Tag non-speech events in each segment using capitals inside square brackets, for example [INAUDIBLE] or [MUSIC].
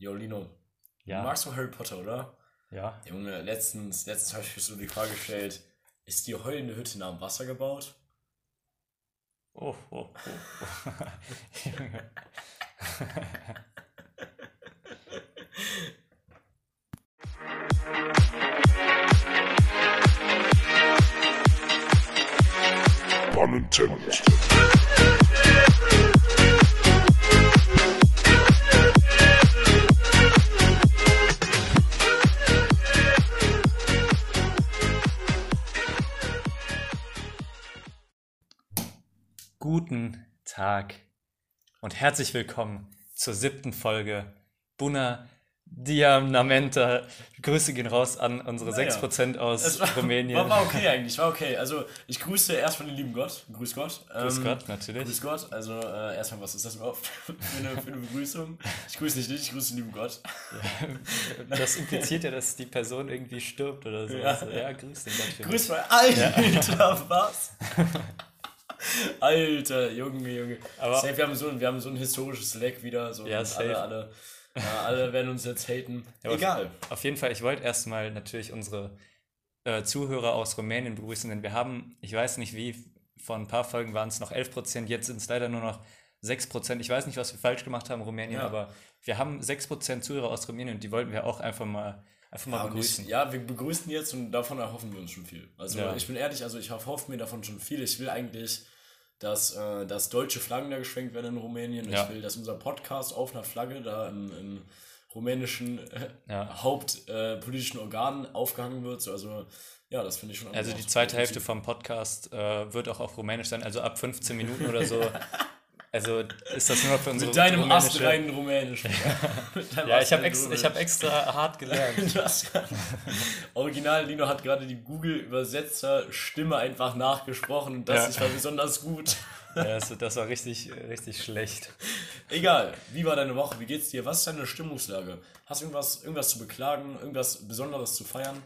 Jo, Lino. Ja. Du magst du Harry Potter, oder? Ja. Junge, letztens, letztens habe ich mir so die Frage gestellt, ist die heulende Hütte nah am Wasser gebaut? Oh, oh, oh. oh. Junge. Pun intended. Guten Tag und herzlich willkommen zur siebten Folge Buna Diamnamenta. Grüße gehen raus an unsere Naja, 6% aus war, Rumänien. War, war okay eigentlich, war okay. Also ich grüße erstmal den lieben Gott. Grüß Gott. Grüß Ähm, Gott, natürlich. Grüß Gott. Also äh, erstmal, was ist das überhaupt [LAUGHS] für eine, für eine Begrüßung? Ich grüße nicht dich, ich grüße den lieben Gott. [LAUGHS] Das impliziert ja, dass die Person irgendwie stirbt oder so. Ja. Also, ja grüß den Gott. Grüß mal. [LAUGHS] Alter, was? [LAUGHS] Alter, Junge, Junge. Aber- safe, wir, haben so, ein- wir haben so ein historisches Leck wieder. So, Ja, safe. alle, alle, [LAUGHS] ja, alle werden uns jetzt haten. aber- Egal. Auf jeden Fall, ich wollte erstmal natürlich unsere äh, Zuhörer aus Rumänien begrüßen, denn wir haben, ich weiß nicht wie, vor ein paar Folgen waren es noch 11%, jetzt sind es leider nur noch 6%. Ich weiß nicht, was wir falsch gemacht haben, Rumänien, Ja. aber wir haben 6% Zuhörer aus Rumänien und die wollten wir auch einfach mal, einfach mal Ja, begrüßen. Ich, ja, wir begrüßen jetzt und davon erhoffen wir uns schon viel. Also Ja. ich bin ehrlich, also ich hoffe mir davon schon viel. Ich will eigentlich, dass, äh, dass deutsche Flaggen da geschwenkt werden in Rumänien. Ja. Ich will, dass unser Podcast auf einer Flagge da im, im rumänischen äh, hauptpolitischen äh, Organ aufgehangen wird. So, also ja, das finde ich schon. Also die zweite. Hälfte vom Podcast äh, wird auch auf Rumänisch sein, also ab 15 Minuten oder so. [LAUGHS] [LAUGHS] Also ist das nur noch für unsere [LAUGHS] Mit deinem rumänische- astreinen Rumänisch. Ja, ich habe ex ich hab extra hart gelernt. [LAUGHS] Original Lino hat gerade die Google-Übersetzer-Stimme einfach nachgesprochen und das Ja. war besonders gut. Ja, das, das war richtig, richtig schlecht. Egal, wie war deine Woche? Wie geht's dir? Was ist deine Stimmungslage? Hast du irgendwas, irgendwas zu beklagen? Irgendwas Besonderes zu feiern?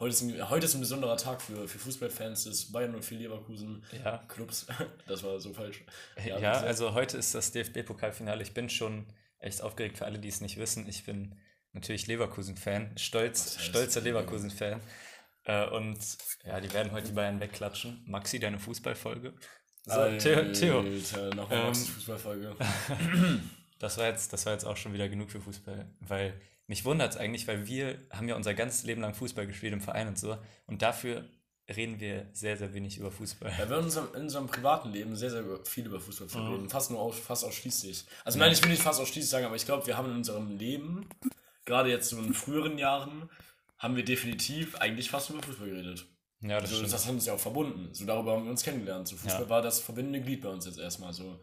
Heute ist ein, heute ist ein besonderer Tag für, für Fußballfans des Bayern und für Leverkusen Ja. Clubs. [LAUGHS] Das war so falsch. Ja, wie gesagt. also heute ist das DFB-Pokalfinale. Ich bin schon echt aufgeregt für alle, die es nicht wissen. Ich bin natürlich Leverkusen-Fan, stolz, stolzer Leverkusen-Fan. Äh, und ja, die werden heute die Bayern wegklatschen. Maxi, deine Fußballfolge. So, Theo, Theo, Alter, nochmal Ähm, Fußballfolge. [CLEARS THROAT] das war, jetzt, das war jetzt auch schon wieder genug für Fußball, weil mich wundert es eigentlich, weil wir haben ja unser ganzes Leben lang Fußball gespielt im Verein und so. Und dafür reden wir sehr, sehr wenig über Fußball. Ja, wir in unserem, in unserem privaten Leben sehr, sehr viel über Fußball Mhm. reden. Fast nur aus, fast ausschließlich. Also nein, ich will nicht fast ausschließlich sagen, aber ich glaube, wir haben in unserem Leben, gerade jetzt so in früheren Jahren, haben wir definitiv eigentlich fast über Fußball geredet. Ja, das Also, stimmt. das hat uns ja auch verbunden. So darüber haben wir uns kennengelernt. So Fußball Ja. war das verbindende Glied bei uns jetzt erstmal so.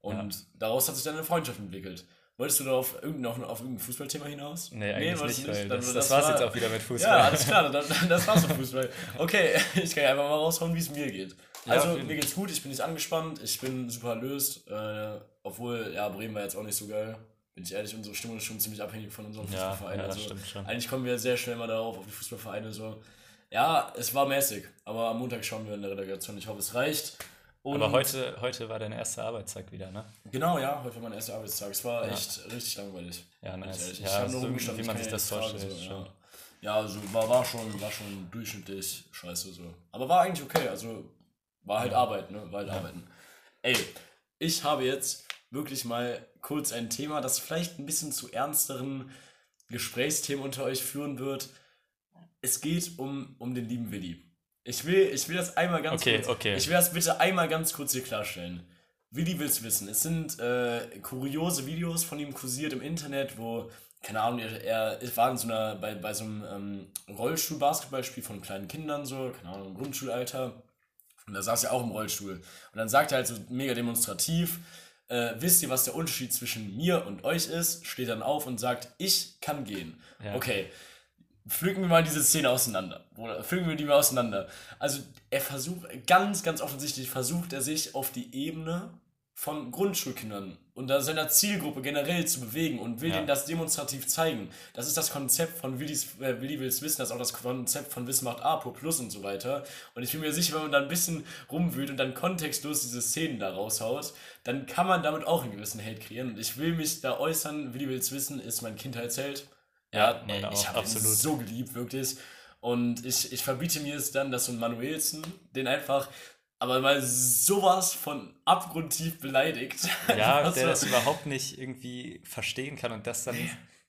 Und daraus hat sich dann eine Freundschaft entwickelt. Wolltest du da auf irgendein, auf, auf irgendein Fußballthema hinaus? Nee, eigentlich wolltest nicht, weil Dann- das, das, war's war- jetzt auch wieder mit Fußball. Ja, alles klar, dann, das war's mit Fußball. Okay, [LAUGHS] ich kann ja einfach mal raushauen, wie es mir geht. Ja, Also, jeden mir geht's gut, ich bin nicht angespannt, ich bin super erlöst. Äh, obwohl, ja, Bremen war jetzt auch nicht so geil. Bin ich ehrlich, unsere Stimmung ist schon ziemlich abhängig von unserem Ja, Fußballverein. ja, das also, stimmt schon. Eigentlich kommen wir sehr schnell mal darauf, auf die Fußballvereine so. Ja, es war mäßig, aber am Montag schauen wir in der Relegation. Ich hoffe, es reicht. Und Aber heute, heute war dein erster Arbeitstag wieder, ne? Genau, ja, heute war mein erster Arbeitstag. Es war echt richtig langweilig. Ja, ich nice. ehrlich. Ja, ich habe so nur rumgestanden, wie ich man sich ja das vorstellt, So, ja, ja also war, war, schon, war schon durchschnittlich scheiße so. Aber war eigentlich okay, also war halt Arbeit, ne? War halt Arbeiten. Ey, ich habe jetzt wirklich mal kurz ein Thema, das vielleicht ein bisschen zu ernsteren Gesprächsthemen unter euch führen wird. Es geht um, um den lieben Willi. Ich will, ich will das einmal ganz Okay, kurz. okay. Ich will das bitte einmal ganz kurz hier klarstellen. Willi will's wissen. Es sind äh, kuriose Videos von ihm kursiert im Internet, wo, keine Ahnung, er, er war in so einer, bei, bei so einem ähm, Rollstuhl-Basketballspiel von kleinen Kindern, so, keine Ahnung, im Grundschulalter. Und da saß er auch im Rollstuhl. Und dann sagt er halt so mega demonstrativ, äh, wisst ihr, was der Unterschied zwischen mir und euch ist? Steht dann auf und sagt, ich kann gehen. Ja. Okay, pflücken wir mal diese Szene auseinander. Oder pflücken wir die mal auseinander. Also er versucht, ganz, ganz offensichtlich versucht er sich auf die Ebene von Grundschulkindern und seiner Zielgruppe generell zu bewegen und will Ja. denen das demonstrativ zeigen. Das ist das Konzept von Willis, äh, Willi will's wissen, das ist auch das Konzept von Wissen macht Apo Plus und so weiter. Und ich bin mir sicher, wenn man da ein bisschen rumwühlt und dann kontextlos diese Szenen da raushaut, dann kann man damit auch einen gewissen Hate kreieren. Und ich will mich da äußern, Willi will's wissen, ist mein Kindheitsheld. Ja, meine ich habe ihn absolut. so geliebt, wirklich. Und ich, ich verbiete mir es dann, dass so ein Manuelsen den einfach, aber mal sowas von abgrundtief beleidigt. [LAUGHS] Ja, Einfach der das überhaupt nicht irgendwie verstehen kann und das dann,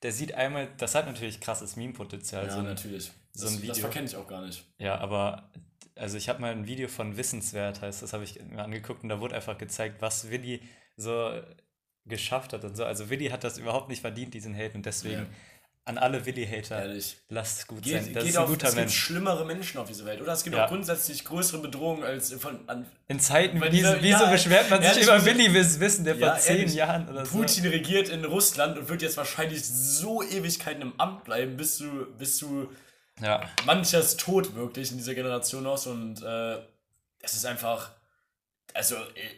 der sieht einmal, das hat natürlich krasses Meme-Potenzial. Ja, so ein- natürlich. so das, ein das Video. verkenne ich auch gar nicht. Ja, aber also ich habe mal ein Video von Wissenswert, heißt das, habe ich mir angeguckt und da wurde einfach gezeigt, was Willi so geschafft hat und so. Also Willi hat das überhaupt nicht verdient, diesen Hate und deswegen Ja. An alle Willi-Hater, Ehrlich. lasst es gut Geht, sein. Das geht ist ein auf, guter es gibt Mensch. schlimmere Menschen auf dieser Welt. Oder es gibt Ja. auch grundsätzlich größere Bedrohungen als von an, In Zeiten wie dieser- wieso ja, beschwert man sich ehrlich, über muss- Willi Wiss Wissen, der Ja, vor zehn ehrlich. Jahren oder so. Putin regiert in Russland und wird jetzt wahrscheinlich so Ewigkeiten im Amt bleiben, bis du, bis du Ja, manches tot wirklich in dieser Generation aus und äh, es ist einfach. Also,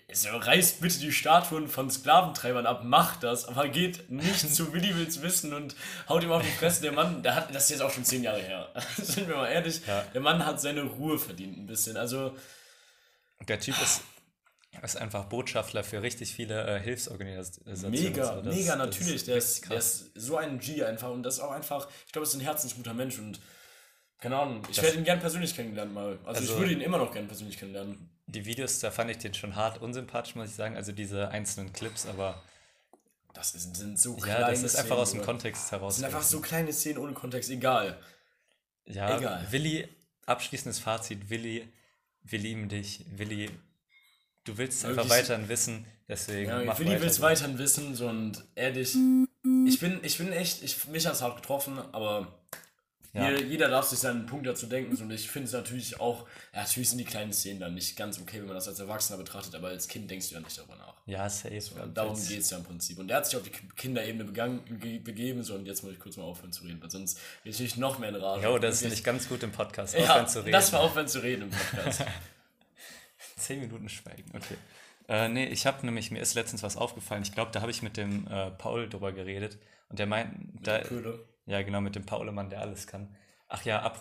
also, reißt bitte die Statuen von Sklaventreibern ab, macht das, aber geht nicht [LAUGHS] zu Willi will's wissen und haut ihm auf die Fresse. Der Mann, der hat, das ist jetzt auch schon zehn Jahre her. [LAUGHS] Sind wir mal ehrlich, Ja. der Mann hat seine Ruhe verdient ein bisschen. Also, der Typ ist, ist einfach Botschafter für richtig viele äh, Hilfsorganisationen. mega, und so. Das- mega natürlich. Der richtig ist, der ist so ein G einfach und das ist auch einfach, ich glaube, es ist ein herzensguter Mensch und keine Ahnung, ich werde ihn gern persönlich kennenlernen mal. Also, ich Also- würde ihn immer noch gern persönlich kennenlernen. Die Videos, da fand ich den schon hart unsympathisch, muss ich sagen. Also diese einzelnen Clips, aber Das ist, sind so ja, kleine das ist einfach Szenen, aus dem oder? Kontext Das heraus. sind einfach so kleine Szenen ohne Kontext, egal. Ja, egal. Willi, abschließendes Fazit, Willi, wir lieben dich. Willi, du willst einfach weiterhin wissen, deswegen Ja, mach Willi weiter will es so. weiterhin wissen so, und ehrlich, ich bin, ich bin echt, ich, mich hat es hart getroffen, aber Ja. jeder, jeder darf sich seinen Punkt dazu denken so, und ich finde es natürlich auch, ja, natürlich sind die kleinen Szenen dann nicht ganz okay, wenn man das als Erwachsener betrachtet, aber als Kind denkst du ja nicht darüber nach. Ja, safe. Und darum geht es ja im Prinzip. Und er hat sich auf die Kinderebene begangen, ge- begeben, so und jetzt muss ich kurz mal aufhören zu reden, weil sonst bin ich nicht noch mehr in Rage. Jo, das ist Wirklich. nicht ganz gut im Podcast, ja, aufhören zu reden. Das war aufhören zu reden im Podcast. [LAUGHS] Zehn Minuten schweigen, okay. Äh, nee, ich habe nämlich, mir ist letztens was aufgefallen. Ich glaube, da habe ich mit dem äh, Paul drüber geredet. Und der meint, da, Köhle. Ja genau, mit dem Paulemann, der alles kann. Ach ja,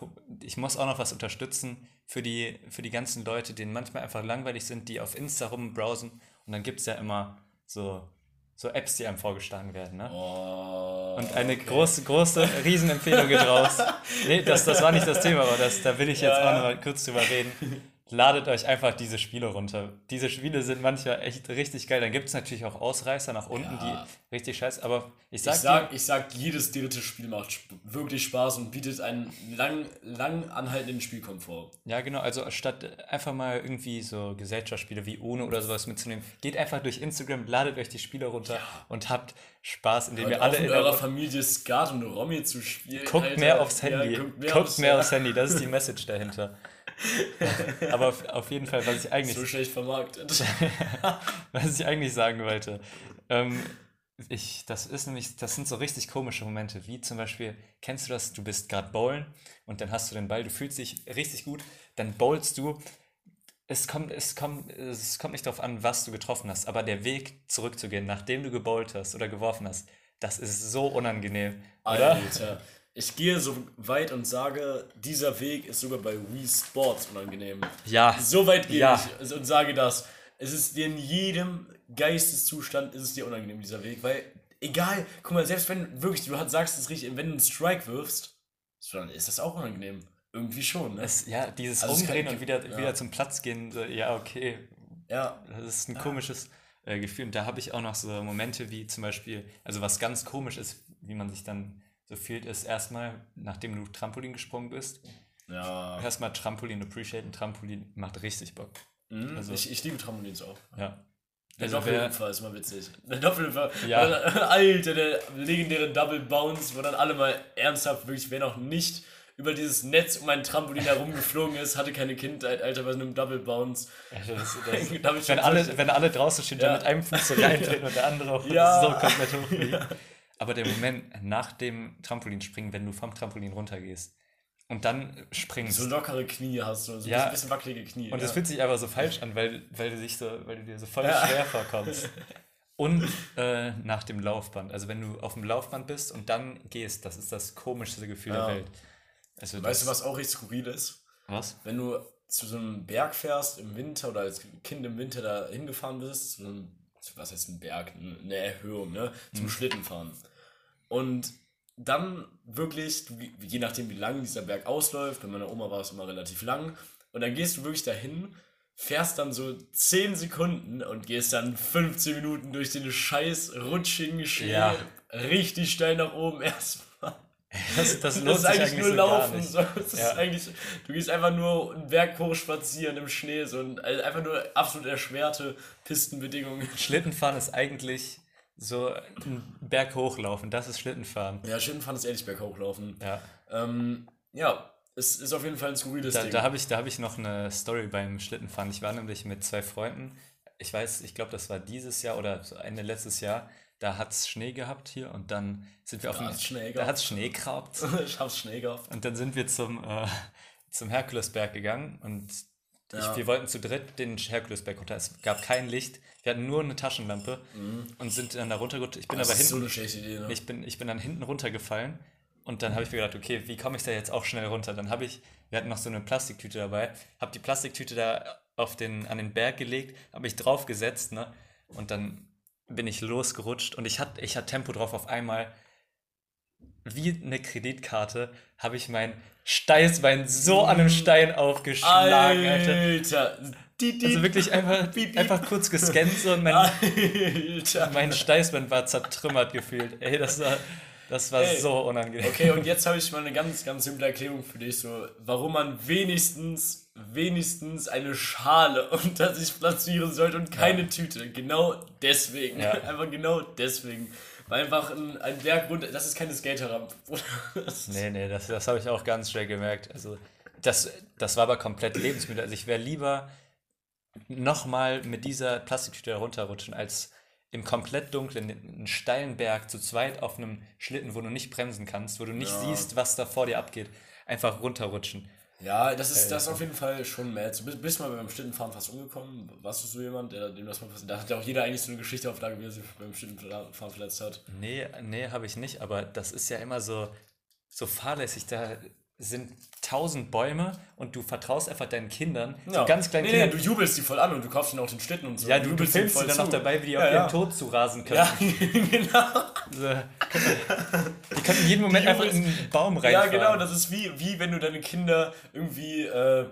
ich muss auch noch was unterstützen für die, für die ganzen Leute, denen manchmal einfach langweilig sind, die auf Insta rumbrowsen. Und dann gibt es ja immer so, so Apps, die einem vorgeschlagen werden. Ne? Oh, Und eine große, große Riesenempfehlung geht raus. [LAUGHS] Nee, das, das war nicht das Thema, aber das, da will ich jetzt Ja, auch noch mal kurz drüber reden. [LAUGHS] Ladet euch einfach diese Spiele runter. Diese Spiele sind manchmal echt richtig geil. Dann gibt es natürlich auch Ausreißer nach unten, Ja. die richtig scheiße. Aber ich sag, Ich sag, ich sag, jedes dritte Spiel macht wirklich Spaß und bietet einen lang, lang anhaltenden Spielkomfort. dir, ja genau, also statt einfach mal irgendwie so Gesellschaftsspiele wie Uno oder sowas mitzunehmen, geht einfach durch Instagram, ladet euch die Spiele runter und habt Spaß, indem Und ihr alle in eurer Familie Skat und Romy zu spielen. Guckt Alter. mehr aufs Ja, Handy. guckt mehr, guckt aufs, mehr aufs Handy, das ist die [LAUGHS] Message dahinter. [LAUGHS] Aber auf, auf jeden Fall, was ich eigentlich, So schlecht vermarktet. [LAUGHS] was ich eigentlich sagen wollte, ähm, ich, das ist nämlich, das sind so richtig komische Momente, wie zum Beispiel, kennst du das, du bist gerade bowlen und dann hast du den Ball, du fühlst dich richtig gut, dann bowlst du, es kommt, es kommt, es kommt nicht darauf an, was du getroffen hast, aber der Weg zurückzugehen, nachdem du gebowlt hast oder geworfen hast, das ist so unangenehm, oder? Ich gehe so weit und sage, dieser Weg ist sogar bei Wii Sports unangenehm. Ja. So weit gehe Ja. ich und sage das. Es ist dir in jedem Geisteszustand ist es dir unangenehm, dieser Weg, weil egal, guck mal, selbst wenn wirklich, du sagst es richtig, wenn du einen Strike wirfst, dann ist das auch unangenehm. Irgendwie schon, ne? Es, ja, dieses Also Umdrehen kann- und wieder, ja. wieder zum Platz gehen, so, ja, okay, ja, das ist ein komisches äh, Gefühl. Und da habe ich auch noch so Momente wie zum Beispiel, also was ganz komisch ist, wie man sich dann so fühlt, ist erstmal, nachdem du Trampolin gesprungen bist, ja. erstmal Trampolin appreciaten. Trampolin macht richtig Bock. Mhm. Also- ich, ich liebe Trampolins auch. Ja. Der Also Doppelhüpfer ist immer witzig. Der Doppelhüpfer, Ja. [LAUGHS] Alter, der legendäre Double Bounce, wo dann alle mal ernsthaft, wirklich, wer noch nicht über dieses Netz um ein Trampolin herumgeflogen ist, hatte keine Kindheit, Alter, bei so einem Double Bounce. Also das, [LAUGHS] das, wenn, alle, wenn alle draußen stehen, Ja. dann mit einem Fuß so reintreten und der andere [LAUGHS] auch Ja. so komplett hochfliegt. Aber der Moment nach dem Trampolinspringen, wenn du vom Trampolin runtergehst, und dann springst. So lockere Knie hast du, so Ja. ein bisschen wackelige Knie. Und ja. fühlt sich einfach so falsch an, weil, weil, du, dich so, weil du dir so voll Ja. schwer vorkommst. [LAUGHS] Und äh, nach dem Laufband. Also wenn du auf dem Laufband bist und dann gehst, das ist das komischste Gefühl Ja. der Welt. Also Weißt du, das- was auch richtig skurril ist? Was? Wenn du zu so einem Berg fährst im Winter oder als Kind im Winter da hingefahren bist, zu einem, was heißt ein Berg, eine Erhöhung, ne? Zum Schlittenfahren. Und dann wirklich, je nachdem wie lang dieser Berg ausläuft, bei meiner Oma war es immer relativ lang, und dann gehst du wirklich dahin, fährst dann so 10 Sekunden und gehst dann 15 Minuten durch den scheiß rutschigen Schnee Ja. richtig steil nach oben erstmal. [LAUGHS] Das, das Das ist eigentlich, nur so Laufen. So. Das Ja. ist eigentlich, du gehst einfach nur einen Berg hoch spazieren im Schnee. So ein, also einfach nur absolut erschwerte Pistenbedingungen. Schlittenfahren ist eigentlich so ein Berg hochlaufen. Das ist Schlittenfahren. Ja, Schlittenfahren ist ehrlich berghoch laufen. Ja. Ähm, ja, es ist auf jeden Fall ein skurriles Da, Ding. da habe ich, da hab ich noch eine Story beim Schlittenfahren. Ich war nämlich mit zwei Freunden. Ich weiß, ich glaube, das war dieses Jahr oder so Ende letztes Jahr. Da hat es Schnee gehabt hier und dann sind wir auf Da dem. hat's Schnee Da hat es Schnee gehabt. [LAUGHS] ich hab's Schnee gehabt. Und dann sind wir zum, äh, zum Herkulesberg gegangen und. Ich, wir wollten zu dritt den Herkulesberg runter. Es gab kein Licht. Wir hatten nur eine Taschenlampe und sind dann da runtergerutscht. Ich bin Das aber ist so hinten, eine schlechte Idee, ne? ich bin, ich bin dann hinten runtergefallen und dann habe ich mir gedacht, okay, wie komme ich da jetzt auch schnell runter? Dann habe ich, wir hatten noch so eine Plastiktüte dabei, habe die Plastiktüte da auf den, an den Berg gelegt, habe mich draufgesetzt, ne? Und dann bin ich losgerutscht und ich hatte ich hatte Tempo drauf auf einmal. Wie eine Kreditkarte habe ich mein Steißbein so an einem Stein aufgeschlagen, Alter. Alter. Die, die, Also wirklich einfach, einfach kurz gescannt so und mein, Alter. mein Steißbein war zertrümmert gefühlt. Ey, das war, das war Ey, so unangenehm. Okay, und jetzt habe ich mal eine ganz, ganz simple Erklärung für dich, so, warum man wenigstens, wenigstens eine Schale [LAUGHS] unter sich platzieren sollte und keine Tüte. Genau deswegen. Ja. [LAUGHS] Einfach genau deswegen. Weil einfach ein, ein Berg runter, das ist keine Skaterrampe. Nee, nee, das, das habe ich auch ganz schnell gemerkt. Also, das, das war aber komplett lebensmüde. Also, ich wäre lieber nochmal mit dieser Plastiktüte runterrutschen, als im komplett dunklen, einen steilen Berg zu zweit auf einem Schlitten, wo du nicht bremsen kannst, wo du nicht Ja. siehst, was da vor dir abgeht, einfach runterrutschen. Ja, das ist, das ist auf jeden Fall schon mad. Du bist, bist mal beim Schlittenfahren fast umgekommen. Warst du so jemand, der, dem das mal passiert? Da hat ja auch jeder eigentlich so eine Geschichte auf Lage, wie er sich beim Schlittenfahren verletzt hat. Nee, nee, habe ich nicht, aber das ist ja immer so, so fahrlässig. Da sind tausend Bäume und du vertraust einfach deinen Kindern, so ganz kleinen nee, Kindern. Nee, du jubelst die voll an und du kaufst ihnen auch den Schlitten und so. ja, du, du filmst sie dann noch zu. dabei, wie die Ja, auf ja. ihren Tod zu rasen können. Ja, [LAUGHS] genau. So, die könnten jeden Moment einfach in einen Baum Ja, reinfahren. genau, das ist wie, wie wenn du deine Kinder irgendwie, äh,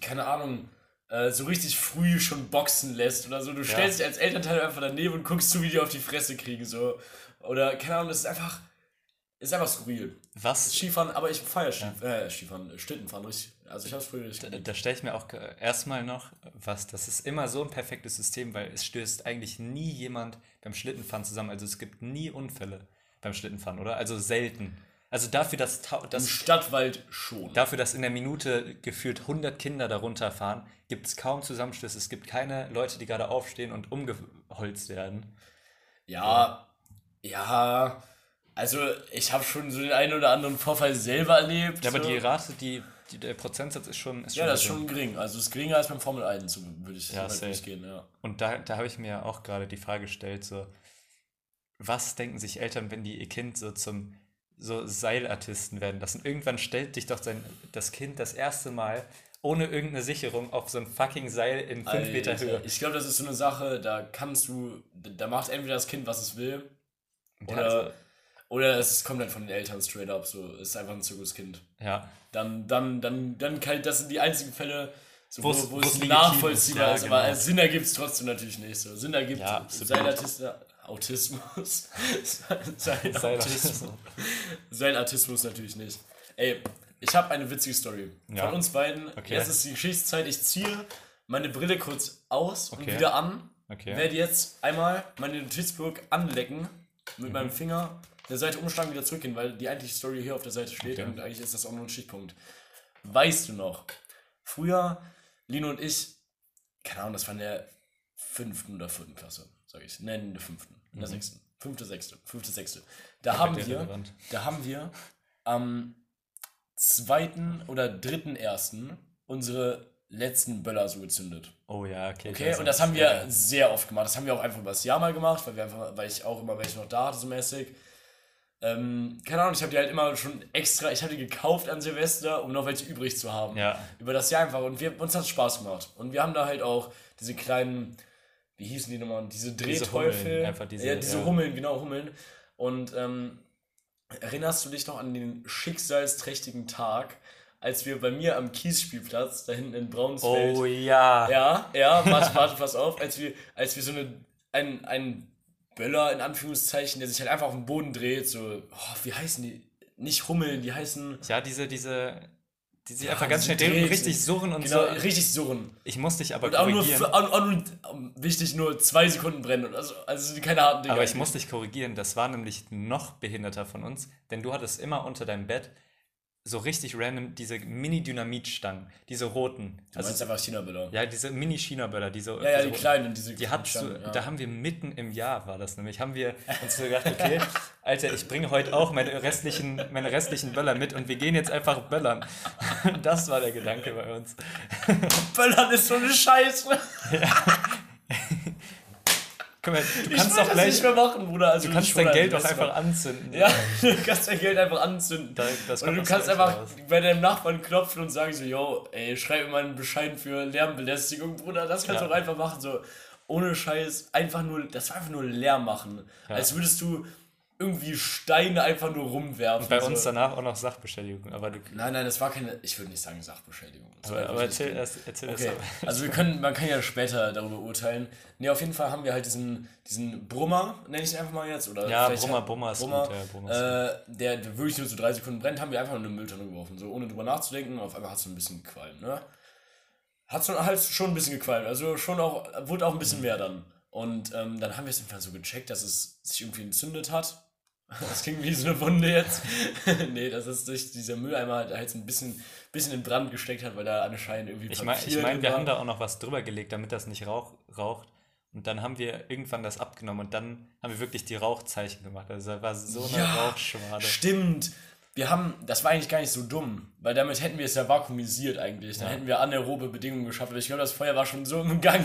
keine Ahnung, äh, so richtig früh schon boxen lässt oder so. Du stellst dich als Elternteil einfach daneben und guckst zu, wie die auf die Fresse kriegen, so. Oder, keine Ahnung, das ist einfach, ist einfach skurril. Was? Skifahren, aber ich feiere Skif äh, Skifahren, Schlittenfahren richtig. Also ich hab's früher richtig geliebt. Da stelle ich mir auch äh, erstmal noch was, das ist immer so ein perfektes System, weil es stößt eigentlich nie jemand beim Schlittenfahren zusammen. Also es gibt nie Unfälle beim Schlittenfahren, oder? Also selten. Also dafür, dass, tau- Im dass, Stadtwald schon. dafür, dass in der Minute gefühlt 100 Kinder darunter fahren, gibt es kaum Zusammenstöße. Es gibt keine Leute, die gerade aufstehen und umgeholzt werden. Ja, ja. Also ich habe schon so den einen oder anderen Vorfall selber erlebt. Ja, aber so. die Rate, die, die, der Prozentsatz ist schon. Ist Ja, schon das ist schon gering. Also es ist geringer als beim Formel 1, so würde ich Ja, weit safe. durchgehen, ja. Und da, da habe ich mir auch gerade die Frage gestellt, so, was denken sich Eltern, wenn die ihr Kind so zum so Seilartisten werden lassen? Irgendwann stellt dich doch sein, das Kind das erste Mal ohne irgendeine Sicherung auf so ein fucking Seil in 5 Meter Höhe. Ich glaube, das ist so eine Sache, da kannst du, da macht entweder das Kind, was es will, oder, Also, oder es kommt dann von den Eltern straight up, so, es ist einfach ein Zirkuskind. ja. Dann, dann, dann, dann kann, das sind die einzigen Fälle, so, wo, wo es nachvollziehbar ist, ja, aber genau. Sinn ergibt es trotzdem natürlich nicht so. Sinn ergibt Ja, absolut. Seilartisten, Autismus, [LAUGHS] Seilartismus, Seilartismus natürlich nicht. Ey, ich habe eine witzige Story Ja. von uns beiden. Okay. Jetzt ist die Geschichtszeit, ich ziehe meine Brille kurz aus und Okay. wieder an. Okay. Werde jetzt einmal meine Notizbuch anlecken mit Mhm. meinem Finger, der Seite umschlagen, wieder zurückgehen, weil die eigentliche Story hier auf der Seite steht Okay. und eigentlich ist das auch nur ein Stichpunkt. Weißt du noch, früher, Lino und ich, keine Ahnung, das war in der fünften oder vierten Klasse, sage ich. Nein, in der fünften, in der sechsten. Fünfte, sechste, fünfte, sechste. Da haben dir wir, relevant. da haben wir am zweiten oder dritten ersten unsere letzten Böller so gezündet. Oh ja, okay. Okay, das und das haben wir sehr oft gemacht. Das haben wir auch einfach über das Jahr mal gemacht, weil wir einfach, weil ich auch immer welche noch da hatte, so mäßig. Ähm, keine Ahnung, ich habe die halt immer schon extra, ich habe die gekauft an Silvester, um noch welche übrig zu haben. Ja. Über das Jahr einfach. Und wir, uns hat es Spaß gemacht. Und wir haben da halt auch diese kleinen, wie hießen die nochmal? Diese Drehteufel. Hummeln, einfach diese- ja, diese ja. Hummeln, genau, Hummeln. Und ähm, erinnerst du dich noch an den schicksalsträchtigen Tag, als wir bei mir am Kiesspielplatz, da hinten in Braunsfeld, Oh ja. ja, ja, warte, warte, pass auf, als wir, als wir so eine, ein, ein Böller in Anführungszeichen, der sich halt einfach auf den Boden dreht, so, oh, wie heißen die? Nicht Hummeln, die heißen. Ja, diese, diese, die sich Ja, einfach ganz schnell drehen richtig surren und Genau, so. richtig surren. Ich muss dich aber Und auch nur, korrigieren. für, auch, auch nur, wichtig, nur zwei Sekunden brennen. Und Also, also sind keine harten Dinger. Aber ich muss dich korrigieren, das war nämlich noch behinderter von uns, denn du hattest immer unter deinem Bett so richtig random diese Mini-Dynamitstangen, diese roten. Du meinst einfach China-Böller. ja, diese Mini-China-Böller, die so. Ja, ja, diese die roten. kleinen, diese Die du, Stangen, ja. da haben wir mitten im Jahr, war das nämlich, haben wir uns so gedacht, [LAUGHS] okay, Alter, ich bringe heute auch meine restlichen, meine restlichen Böller mit und wir gehen jetzt einfach böllern. [LAUGHS] Das war der Gedanke bei uns. Böllern ist so eine Scheiße. [LAUGHS] Guck mal, du Ich kannst doch das gleich, nicht mehr machen, Bruder. Also du kannst dein ein Geld doch einfach anzünden. Ja, [LAUGHS] du kannst dein Geld einfach anzünden. Da- und du kannst einfach raus. bei deinem Nachbarn klopfen und sagen so, yo, ey, schreib mir mal einen Bescheid für Lärmbelästigung, Bruder. Das kannst du Ja. auch einfach machen, so ohne Scheiß. Einfach nur, das war einfach nur Lärm machen. Als würdest du irgendwie Steine einfach nur rumwerfen. Bei so. uns danach auch noch Sachbeschädigung, aber du. Nein, nein, das war keine, ich würde nicht sagen Sachbeschädigung. Aber, einfach aber erzähl, erst, erzähl Okay, das [LAUGHS] also wir können, man kann ja später darüber urteilen. Ne, auf jeden Fall haben wir halt diesen, diesen Brummer, nenne ich ihn einfach mal jetzt. Oder Ja, Brummer, Brummer ist Brummer, gut, ja, Brummer äh, der, der wirklich nur so drei Sekunden brennt, haben wir einfach in eine Mülltonne geworfen. So ohne drüber nachzudenken, auf einmal hat es so ein bisschen gequalmt, ne? Hat so halt schon ein bisschen gequalmt, also schon auch, wurde auch ein bisschen mehr dann. Und ähm, dann haben wir es irgendwann so gecheckt, dass es sich irgendwie entzündet hat. Das klingt wie so eine Wunde jetzt. [LAUGHS] nee, dass es durch dieser Mülleimer halt, halt so ein bisschen, bisschen in Brand gesteckt hat, weil da anscheinend irgendwie Ich meine, ich mein, wir haben da auch noch was drüber gelegt, damit das nicht rauch, raucht. Und dann haben wir irgendwann das abgenommen und dann haben wir wirklich die Rauchzeichen gemacht. Also da war so eine Ja, Rauchschwade. Stimmt. Wir haben, das war eigentlich gar nicht so dumm, weil damit hätten wir es ja vakuumisiert eigentlich. Dann hätten wir anaerobe Bedingungen geschafft. Ich glaube, das Feuer war schon so im Gang.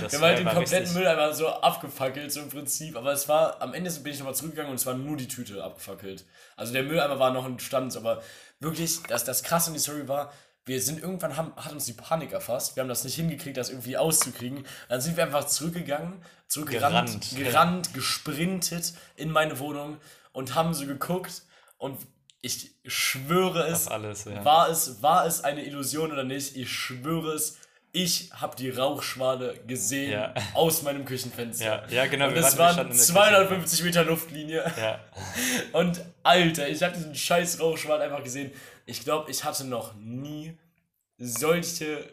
Das wir haben halt den kompletten richtig- Müll einfach so abgefackelt, so im Prinzip. Aber es war, am Ende bin ich nochmal zurückgegangen und es war nur die Tüte abgefackelt. Also der Mülleimer war noch in Stand, aber wirklich, das, das krasse an die Story war, wir sind irgendwann, haben, hat uns die Panik erfasst. Wir haben das nicht hingekriegt, das irgendwie auszukriegen. Dann sind wir einfach zurückgegangen, zurückgerannt, Gerannt. gerannt, gesprintet in meine Wohnung und haben so geguckt und ich schwöre es, Auf alles, ja. war es, war es eine Illusion oder nicht, ich schwöre es, ich habe die Rauchschwade gesehen Ja. aus meinem Küchenfenster. Ja, ja, genau. Und es waren- wir waren standen in der 250 Meter Luftlinie. Ja. [LAUGHS] Und Alter, ich habe diesen scheiß Rauchschwad einfach gesehen. Ich glaube, ich hatte noch nie solche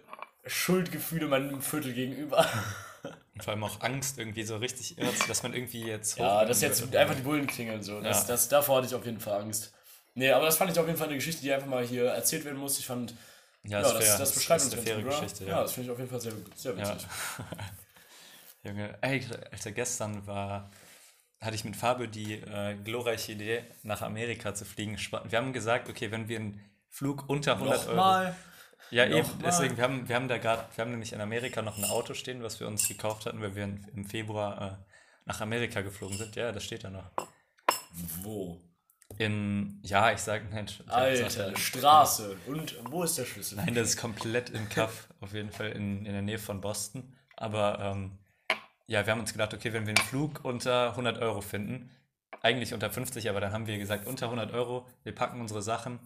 Schuldgefühle meinem Viertel gegenüber. [LAUGHS] Und vor allem auch Angst irgendwie so richtig irre, dass man irgendwie jetzt Ja, dass jetzt einfach die Bullen klingeln so. Das, Ja. das, davor hatte ich auf jeden Fall Angst. Nee, aber das fand ich auf jeden Fall eine Geschichte, die einfach mal hier erzählt werden muss. Ich fand, Ja, ja, das, fair. das beschreibt ist uns eine ganz faire gut? Geschichte, Ja, ja. das finde ich auf jeden Fall sehr, sehr Ja. witzig. [LAUGHS] Junge, ey, Alter, gestern war, hatte ich mit Fabio die äh, glorreiche Idee, nach Amerika zu fliegen. Wir haben gesagt, okay, wenn wir einen Flug unter 100 Euro... Nochmal. Ja, eben, Nochmal. deswegen, wir haben, wir haben da gerade, wir haben nämlich in Amerika noch ein Auto stehen, was wir uns gekauft hatten, weil wir im Februar äh, nach Amerika geflogen sind. Ja, das steht da noch. Wo? In, ja, ich sag, nein, ich- Alter, Straße. Und wo ist der Schlüssel? Nein, das ist komplett im Kaff, auf jeden Fall in, in der Nähe von Boston. Aber ähm, ja, wir haben uns gedacht, okay, wenn wir einen Flug unter 100 Euro finden, eigentlich unter 50, aber dann haben wir gesagt, unter 100 Euro, wir packen unsere Sachen,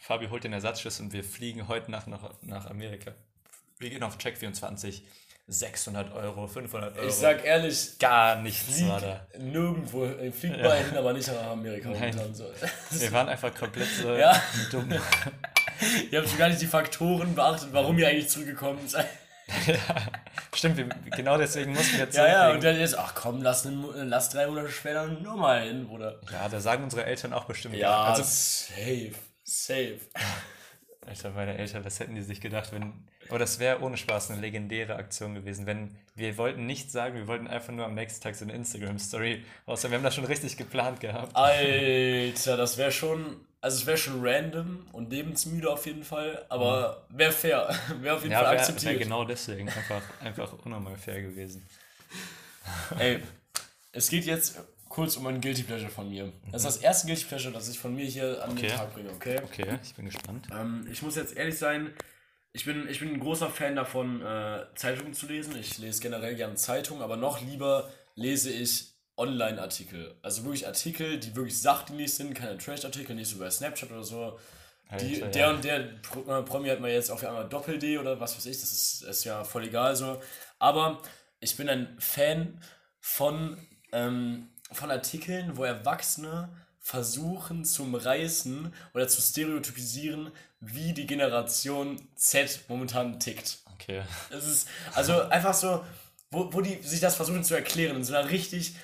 Fabi holt den Ersatzschlüssel und wir fliegen heute Nacht nach, nach Amerika. Wir gehen auf Check24, 600 Euro, 500 Euro. Ich sag ehrlich, gar nichts flieg war da. nirgendwo, äh, flieg mal hin, aber nicht nach Amerika. Nein. momentan So. [LAUGHS] Wir waren einfach komplett so Ja. dumm. [LAUGHS] Ihr habt schon gar nicht die Faktoren beachtet, warum ihr eigentlich zurückgekommen seid. [LAUGHS] Stimmt, wir, genau deswegen mussten wir jetzt Ja, ja, und dann jetzt, ach komm, lass, einen, Mo- lass drei Monate später nochmal hin, Bruder. Ja, da sagen unsere Eltern auch bestimmt. Ja, also safe, safe. Alter, meine Eltern, was hätten die sich gedacht, wenn. Aber das wäre ohne Spaß eine legendäre Aktion gewesen, wenn wir wollten nichts sagen, wir wollten einfach nur am nächsten Tag so eine Instagram-Story raus. Wir haben das schon richtig geplant gehabt. Alter, das wäre schon, also es wäre schon random und lebensmüde auf jeden Fall, aber wäre fair. [LAUGHS] wäre auf jeden Ja, Fall wäre akzeptiert. wär genau deswegen einfach, einfach unnormal fair gewesen. [LAUGHS] Ey, es geht jetzt kurz um ein Guilty Pleasure von mir. Das ist das erste Guilty Pleasure, das ich von mir hier an den Okay. Tag bringe, okay? Okay, ich bin gespannt. Ähm, ich muss jetzt ehrlich sein, ich bin, ich bin ein großer Fan davon, äh, Zeitungen zu lesen. Ich lese generell gerne Zeitungen, aber noch lieber lese ich Online-Artikel. Also wirklich Artikel, die wirklich sachdienlich sind, keine Trash-Artikel, nicht so bei Snapchat oder so. Die, Alter, der ja. und der Pro, äh, Promi hat man jetzt auf einmal Doppel-D oder was weiß ich, das ist, ist ja voll egal so. Aber ich bin ein Fan von, ähm, von Artikeln, wo Erwachsene versuchen zu umreißen oder zu stereotypisieren, wie die Generation Z momentan tickt. Okay. Es ist also einfach so, wo, wo die sich das versuchen zu erklären, in so einer richtig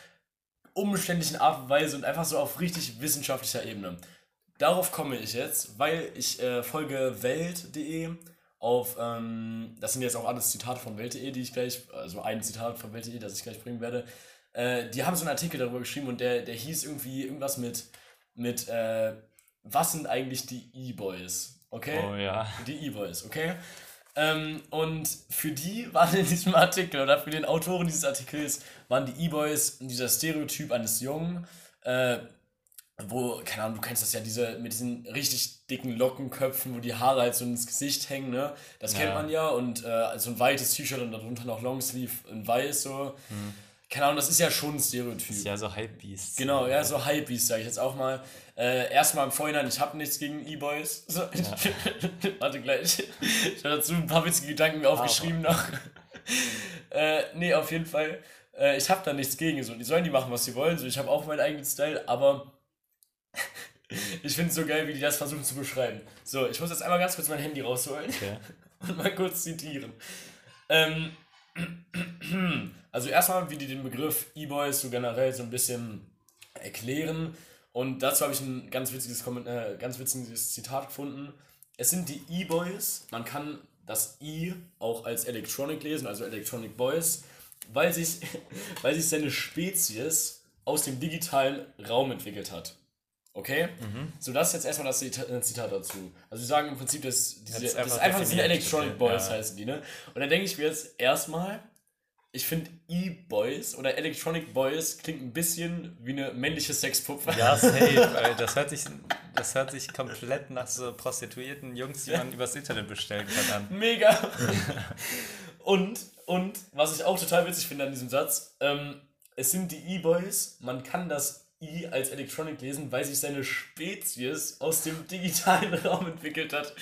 umständlichen Art und Weise und einfach so auf richtig wissenschaftlicher Ebene. Darauf komme ich jetzt, weil ich äh, folge Welt.de auf, ähm, das sind jetzt auch alles Zitate von Welt.de, die ich gleich, also ein Zitat von Welt.de, das ich gleich bringen werde. Äh, die haben so einen Artikel darüber geschrieben und der, der hieß irgendwie irgendwas mit, mit äh, was sind eigentlich die E-Boys? Okay? Oh ja. Die E-Boys, okay? Ähm, und für die waren in diesem Artikel oder für den Autoren dieses Artikels waren die E-Boys dieser Stereotyp eines Jungen, äh, wo, keine Ahnung, du kennst das ja, diese mit diesen richtig dicken Lockenköpfen, wo die Haare halt so ins Gesicht hängen, ne? Das kennt Ja. man ja und äh, so ein weites T-Shirt und darunter noch Longsleeve in weiß so. Keine Ahnung, das ist ja schon ein Stereotyp. Ist ja so Hypebeast. Genau, ja, so Hypebeast, sage ich jetzt auch mal. Äh, erstmal im Vorhinein, ich habe nichts gegen E-Boys. [LAUGHS] So, [LAUGHS] Warte gleich. Ich habe dazu ein paar witzige Gedanken aufgeschrieben noch. [LAUGHS] äh, nee, auf jeden Fall. Äh, ich habe da nichts gegen. So, die sollen die machen, was sie wollen. So, ich habe auch meinen eigenen Style, aber ich finde es so geil, wie die das versuchen zu beschreiben. So, ich muss jetzt einmal ganz kurz mein Handy rausholen Okay. und mal kurz zitieren. Ähm, [CLEARS THROAT] also erstmal, wie die den Begriff E-Boys so generell so ein bisschen erklären. Und dazu habe ich ein ganz witziges, äh, ganz witziges Zitat gefunden. Es sind die E-Boys, man kann das E auch als Electronic lesen, also Electronic Boys, weil sich, [LAUGHS] weil sich seine Spezies aus dem digitalen Raum entwickelt hat. Okay? So, das ist jetzt erstmal das äh, Zitat dazu. Also, sie sagen im Prinzip, dass diese, Das einfach einfach, das sind definiert, Electronic Boys ja. heißen die, ne? Und dann denke ich mir jetzt erstmal, ich finde E-Boys oder Electronic Boys klingt ein bisschen wie eine männliche Sexpuppe. Ja, safe, [LAUGHS] das hört sich, das hört sich komplett nach so prostituierten Jungs, die man übers Internet bestellen kann, an. Mega. [LAUGHS] und, und, was ich auch total witzig finde an diesem Satz, ähm, es sind die E-Boys, man kann das I als Electronic lesen, weil sich seine Spezies aus dem digitalen [LAUGHS] Raum entwickelt hat.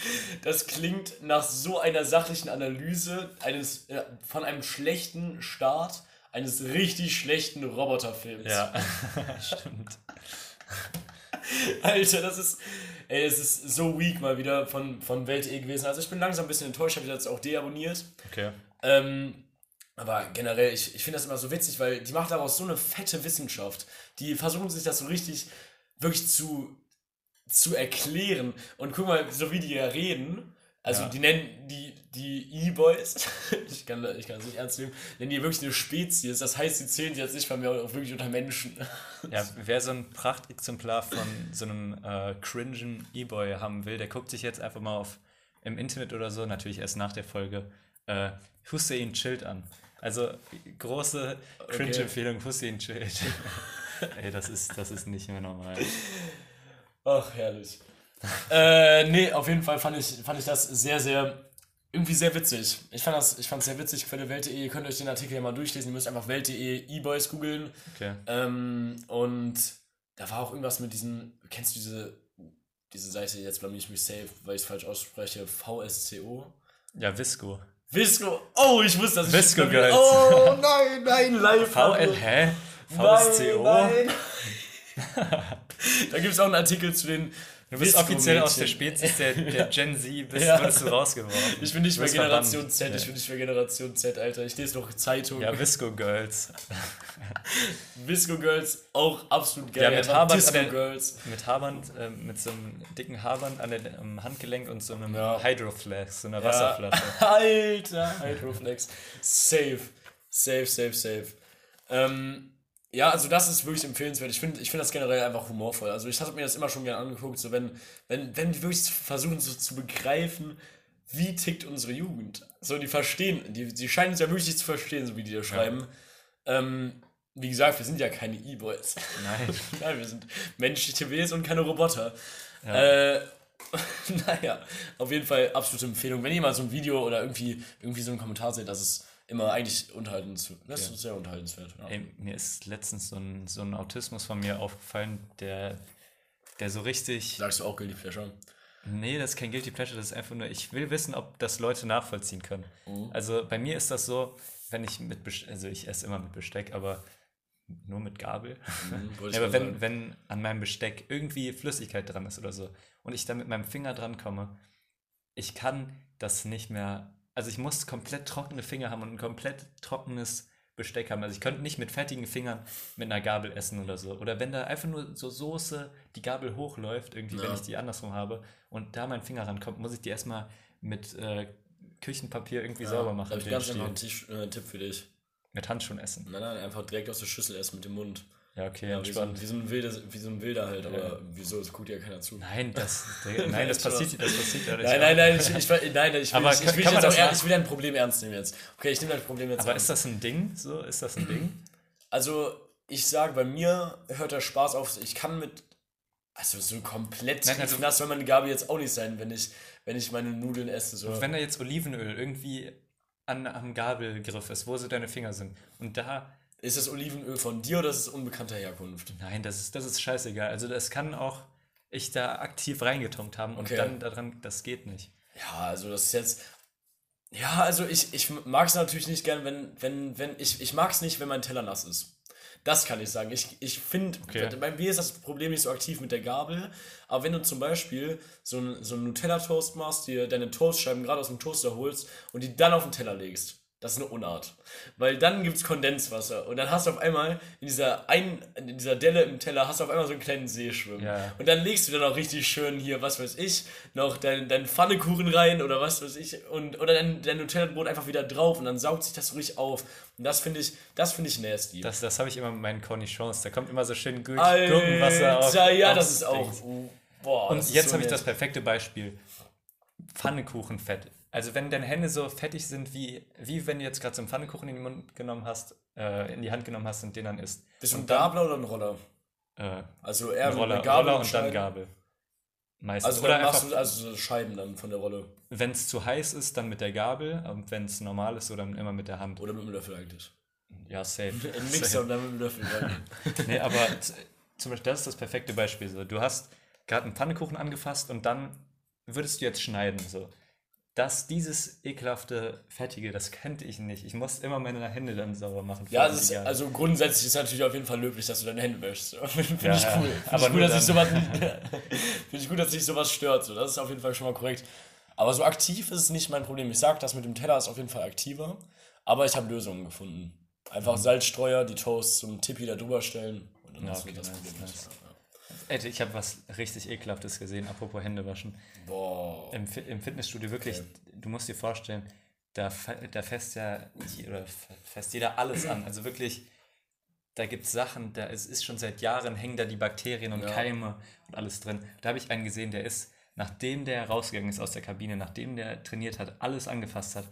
Das klingt nach so einer sachlichen Analyse eines, äh, von einem schlechten Start eines richtig schlechten Roboterfilms. Ja, [LAUGHS] stimmt. Alter, das ist. Ey, es ist so weak mal wieder von, von Welt.de gewesen. Also ich bin langsam ein bisschen enttäuscht, habe ich jetzt auch deabonniert. Okay. Ähm, aber generell, ich, ich finde das immer so witzig, weil die macht daraus so eine fette Wissenschaft. Die versuchen sich das so richtig, wirklich zu, zu erklären. Und guck mal, so wie die ja reden, also Ja. die nennen die, die E-Boys, [LAUGHS] ich kann, ich kann das nicht ernst nehmen, nennen die wirklich eine Spezies. Das heißt, sie zählen sie jetzt nicht mir auch wirklich unter Menschen. [LAUGHS] Ja, wer so ein Prachtexemplar von so einem äh, cringen E-Boy haben will, der guckt sich jetzt einfach mal auf im Internet oder so, natürlich erst nach der Folge, äh, Hussein chillt an. Also große Cringe-Empfehlung, Hussein chillt. [LAUGHS] Ey, das ist, das ist nicht mehr normal. Ach, herrlich. äh, nee, auf jeden Fall fand ich, fand ich das sehr, sehr, irgendwie sehr witzig. Ich fand das, ich fand es sehr witzig für die Welt.de. Ihr könnt euch den Artikel ja mal durchlesen. Ihr müsst einfach Welt.de E-Boys googeln. Okay. Ähm, und da war auch irgendwas mit diesen, kennst du diese, diese Seite, jetzt blamier ich mich safe, weil ich es falsch ausspreche, VSCO? Ja, Visco. Visco. Oh, ich wusste, dass ich Visco Girls. Oh, nein, nein, live. VL, hä? Nein, VSCO? nein. [LAUGHS] da gibt es auch einen Artikel zu den Du bist offiziell aus der. Spezies der, der Gen Z, [LAUGHS] bist, Ja. wurdest du rausgeworfen. Ich bin nicht mehr Generation. Z, ich bin nicht mehr Generation Z, Alter. Ich lese noch Zeitung. Ja, Visco Girls. Visco Girls, auch absolut geil. Ja, mit Haarband Disco der- Girls. Mit Haarband, äh, mit so einem dicken Haarband an der, am Handgelenk und so einem Ja. Hydroflask, so einer Ja. Wasserflasche. [LAUGHS] Alter, Hydroflex. Safe. Safe, safe, safe. Ähm, Ja, also das ist wirklich empfehlenswert. Ich finde ich find das generell einfach humorvoll. Also ich hatte mir das immer schon gerne angeguckt, so wenn, wenn, wenn die wirklich versuchen so zu begreifen, wie tickt unsere Jugend. So, die verstehen, die, die scheinen es ja wirklich nicht zu verstehen, so wie die da schreiben. Ähm, wie gesagt, wir sind ja keine E-Boys. Nein. [LAUGHS] Nein, wir sind menschliche Wesen und keine Roboter. Äh, [LAUGHS] naja, auf jeden Fall absolute Empfehlung. Wenn ihr mal so ein Video oder irgendwie, irgendwie so einen Kommentar seht, das ist immer eigentlich unterhaltenswert. Das ist sehr unterhaltenswert. Ja. Ey, mir ist letztens so ein, so ein Autismus von mir aufgefallen, der, der so richtig. Sagst du auch Guilty Pleasure? Nee, das ist kein Guilty Pleasure, das ist einfach nur, ich will wissen, ob das Leute nachvollziehen können. Mhm. Also bei mir ist das so, wenn ich mit Besteck, also ich esse immer mit Besteck, aber nur mit Gabel. Mhm, [LAUGHS] ja, aber wenn, sagen. wenn an meinem Besteck irgendwie Flüssigkeit dran ist oder so und ich da mit meinem Finger dran komme, ich kann das nicht mehr, also ich muss komplett trockene Finger haben und ein komplett trockenes Besteck haben. Also ich könnte nicht mit fettigen Fingern mit einer Gabel essen oder so. Oder wenn da einfach nur so Soße die Gabel hochläuft, irgendwie, wenn Ja. ich die andersrum habe und da mein Finger rankommt, muss ich die erstmal mit äh, Küchenpapier irgendwie sauber machen. Da habe ich ganz einfach einen äh, Tipp für dich. Mit Handschuhen essen. Nein, nein, einfach direkt aus der Schüssel essen mit dem Mund. Ja, okay, Ja, wie, so, entspannt. wie, so ein wilder, wie so ein Wilder halt, aber wieso, das guckt ja keiner zu. Nein, das, [LAUGHS] nein, das passiert, das passiert ja nicht. Nein, nein, nein, ich, ich, nein, ich will, Aber ich, ich will, jetzt auch ich will dein Problem ernst nehmen jetzt. Okay, ich nehme dein Problem jetzt Aber ernst. ist das ein Ding? So, ist das ein Ding? Also, ich sage, bei mir hört der Spaß auf. Ich kann mit. Also, so komplett Nein, also- nass soll meine Gabel jetzt auch nicht sein, wenn ich, wenn ich meine Nudeln esse. So. Wenn da jetzt Olivenöl irgendwie an, am Gabelgriff ist, wo so deine Finger sind, und da, Ist das Olivenöl von dir oder ist es unbekannter Herkunft? nein, das ist, das ist scheißegal. Also das kann auch ich da aktiv reingetunkt haben und Okay. dann daran, das geht nicht. Ja, also das ist jetzt. Ja, also ich, ich mag es natürlich nicht gern, wenn, wenn, wenn. Ich, ich mag es nicht, wenn mein Teller nass ist. Das kann ich sagen. Ich, ich finde, Okay. bei mir ist das Problem nicht so aktiv mit der Gabel. Aber wenn du zum Beispiel so einen so einen Nutella-Toast machst, dir deine Toastscheiben gerade aus dem Toaster holst und die dann auf den Teller legst, das ist eine Unart. Weil dann gibt es Kondenswasser und dann hast du auf einmal in dieser, ein, in dieser Delle im Teller hast du auf einmal so einen kleinen See schwimmen. Ja. Und dann legst du dann auch richtig schön hier, was weiß ich, noch deinen dein Pfannekuchen rein oder was weiß ich und oder dein, dein Nutella-Brot einfach wieder drauf und dann saugt sich das so richtig auf. Und das finde ich, das finde ich nasty. Das, das habe ich immer mit meinen Cornichons. Da kommt immer so schön Gurk Alter, Gurkenwasser auf. ja, aufs das ist auch. Boah, Und jetzt so habe ich das perfekte Beispiel. Pfannekuchenfett. Also wenn deine Hände so fettig sind, wie, wie wenn du jetzt gerade so einen Pfannekuchen in den Mund genommen hast, äh, in die Hand genommen hast und den dann isst. Bist du ein und dann, Gabler oder ein Roller? äh, Also eher mit Roller, einer Gabel Roller und dann Scheiben? Gabel. Meistens. Also Oder dann machst du also so Scheiben dann von der Rolle. wenn es zu heiß ist, dann mit der Gabel. Und wenn es normal ist, so dann immer mit der Hand. Oder mit dem Löffel eigentlich. Ja, safe. Ein Mixer und dann mit dem Löffel. [LAUGHS] Nee, aber zum Beispiel, das ist das perfekte Beispiel. So. Du hast gerade einen Pfannekuchen angefasst und dann würdest du jetzt schneiden. So. Das, dieses ekelhafte Fettige, das kannte ich nicht. Ich musste immer meine Hände dann sauber machen. Ja, das ist, also grundsätzlich ist natürlich auf jeden Fall löblich, dass du deine Hände wäschst. [LAUGHS] Finde Ja, ich cool. Finde Aber ich, gut, dass sowas, Finde ich gut, dass dich sowas stört. So. Das ist auf jeden Fall schon mal korrekt. Aber so aktiv ist es nicht mein Problem. Ich sag, das mit dem Teller ist auf jeden Fall aktiver. Aber ich habe Lösungen gefunden. Einfach Salzstreuer, die Toasts zum Tippi da drüber stellen. Und dann Mhm. Ja, hast du okay, das nice, Problem nice. Ich habe was richtig ekelhaftes gesehen, apropos Hände waschen. Boah. Im, Im Fitnessstudio wirklich, du musst dir vorstellen, da, da fässt ja oder fässt jeder alles an. Also wirklich, da gibt es Sachen, da ist, ist schon seit Jahren hängen da die Bakterien und Ja. Keime und alles drin. Da habe ich einen gesehen, der ist, nachdem der rausgegangen ist aus der Kabine, nachdem der trainiert hat, alles angefasst hat,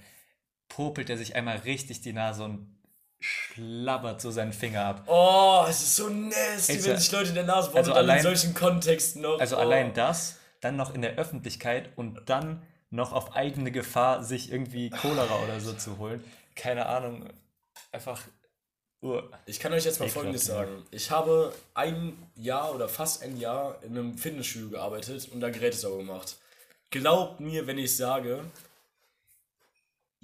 popelt er sich einmal richtig die Nase und schlabbert so seinen Finger ab. Oh, es ist so nasty, Ey, wenn sich Leute in der Nase bohren also und dann allein- in solchen Kontexten noch. Also oh. allein das, dann noch in der Öffentlichkeit und dann noch auf eigene Gefahr sich irgendwie Cholera oder so zu holen. Keine Ahnung. Einfach. Uh, Ich kann euch jetzt mal Ekelhaft, Folgendes ja. sagen. Ich habe ein Jahr oder fast ein Jahr in einem Fitnessstudio gearbeitet und da Geräte sauber gemacht. Glaubt mir, wenn ich sage,